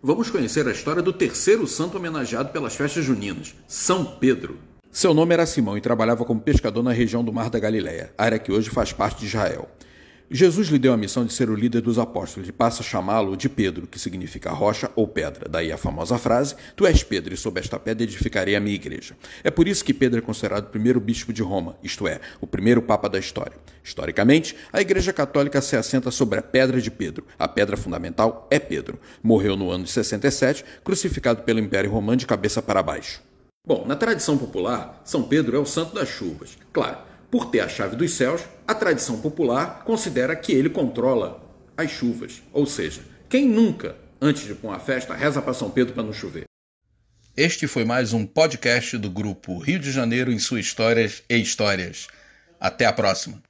Vamos conhecer a história do terceiro santo homenageado pelas festas juninas, São Pedro. Seu nome era Simão e trabalhava como pescador na região do Mar da Galileia, área que hoje faz parte de Israel. Jesus lhe deu a missão de ser o líder dos apóstolos e passa a chamá-lo de Pedro, que significa rocha ou pedra. Daí a famosa frase: Tu és Pedro, e sob esta pedra edificarei a minha igreja. É por isso que Pedro é considerado o primeiro bispo de Roma, isto é, o primeiro papa da história. Historicamente, a Igreja Católica se assenta sobre a pedra de Pedro. A pedra fundamental é Pedro. Morreu no ano de 67, crucificado pelo Império Romano de cabeça para baixo. Bom, na tradição popular, São Pedro é o santo das chuvas. Claro, por ter a chave dos céus, a tradição popular considera que ele controla as chuvas. Ou seja, quem nunca, antes de pôr uma festa, reza para São Pedro para não chover? Este foi mais um podcast do grupo Rio de Janeiro em suas histórias e histórias. Até a próxima.